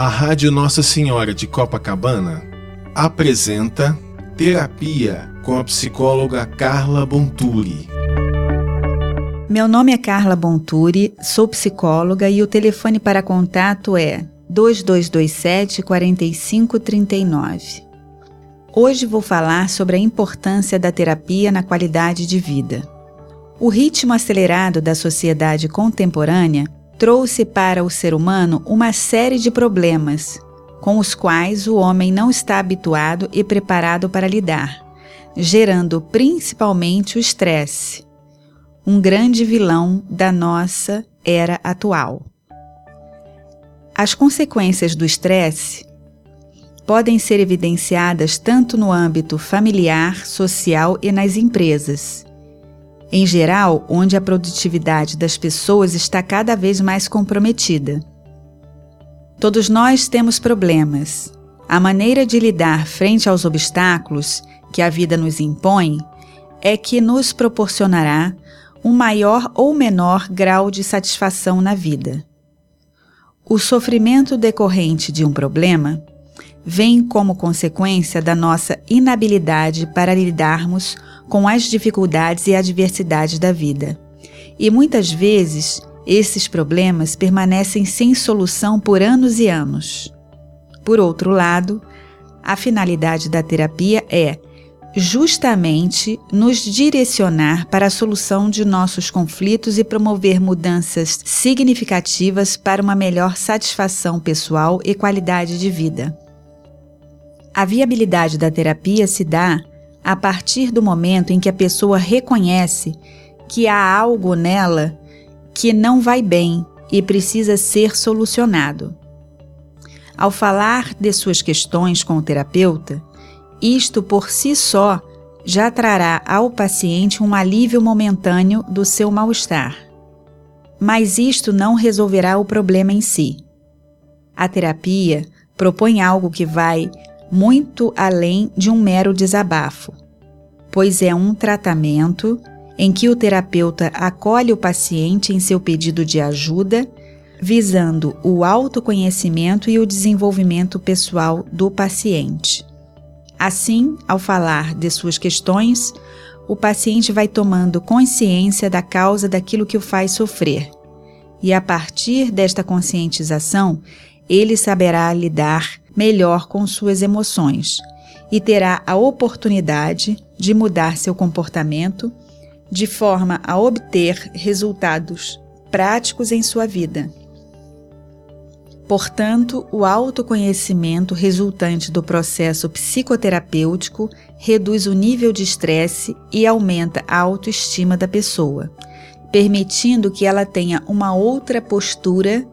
A Rádio Nossa Senhora de Copacabana apresenta Terapia com a psicóloga Carla Bonturi. Meu nome é Carla Bonturi, sou psicóloga e o telefone para contato é 2227 4539. Hoje vou falar sobre a importância da terapia na qualidade de vida. O ritmo acelerado da sociedade contemporânea trouxe para o ser humano uma série de problemas com os quais o homem não está habituado e preparado para lidar, gerando principalmente o estresse, um grande vilão da nossa era atual. As consequências do estresse podem ser evidenciadas tanto no âmbito familiar, social e nas empresas em geral, onde a produtividade das pessoas está cada vez mais comprometida. Todos nós temos problemas. A maneira de lidar frente aos obstáculos que a vida nos impõe é que nos proporcionará um maior ou menor grau de satisfação na vida. O sofrimento decorrente de um problema vem como consequência da nossa inabilidade para lidarmos com as dificuldades e adversidades da vida. E muitas vezes esses problemas permanecem sem solução por anos e anos. Por outro lado, a finalidade da terapia é justamente nos direcionar para a solução de nossos conflitos e promover mudanças significativas para uma melhor satisfação pessoal e qualidade de vida. A viabilidade da terapia se dá a partir do momento em que a pessoa reconhece que há algo nela que não vai bem e precisa ser solucionado. Ao falar de suas questões com o terapeuta, isto por si só já trará ao paciente um alívio momentâneo do seu mal-estar. Mas isto não resolverá o problema em si. A terapia propõe algo que vai muito além de um mero desabafo, pois é um tratamento em que o terapeuta acolhe o paciente em seu pedido de ajuda, visando o autoconhecimento e o desenvolvimento pessoal do paciente. Assim, ao falar de suas questões, o paciente vai tomando consciência da causa daquilo que o faz sofrer. E a partir desta conscientização, ele saberá lidar melhor com suas emoções e terá a oportunidade de mudar seu comportamento de forma a obter resultados práticos em sua vida. Portanto, o autoconhecimento resultante do processo psicoterapêutico reduz o nível de estresse e aumenta a autoestima da pessoa, permitindo que ela tenha uma outra postura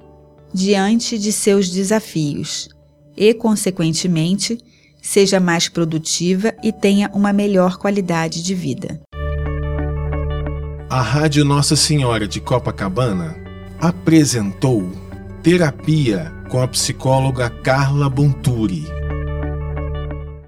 diante de seus desafios e, consequentemente, seja mais produtiva e tenha uma melhor qualidade de vida. A Rádio Nossa Senhora de Copacabana apresentou Terapia com a psicóloga Carla Bonturi.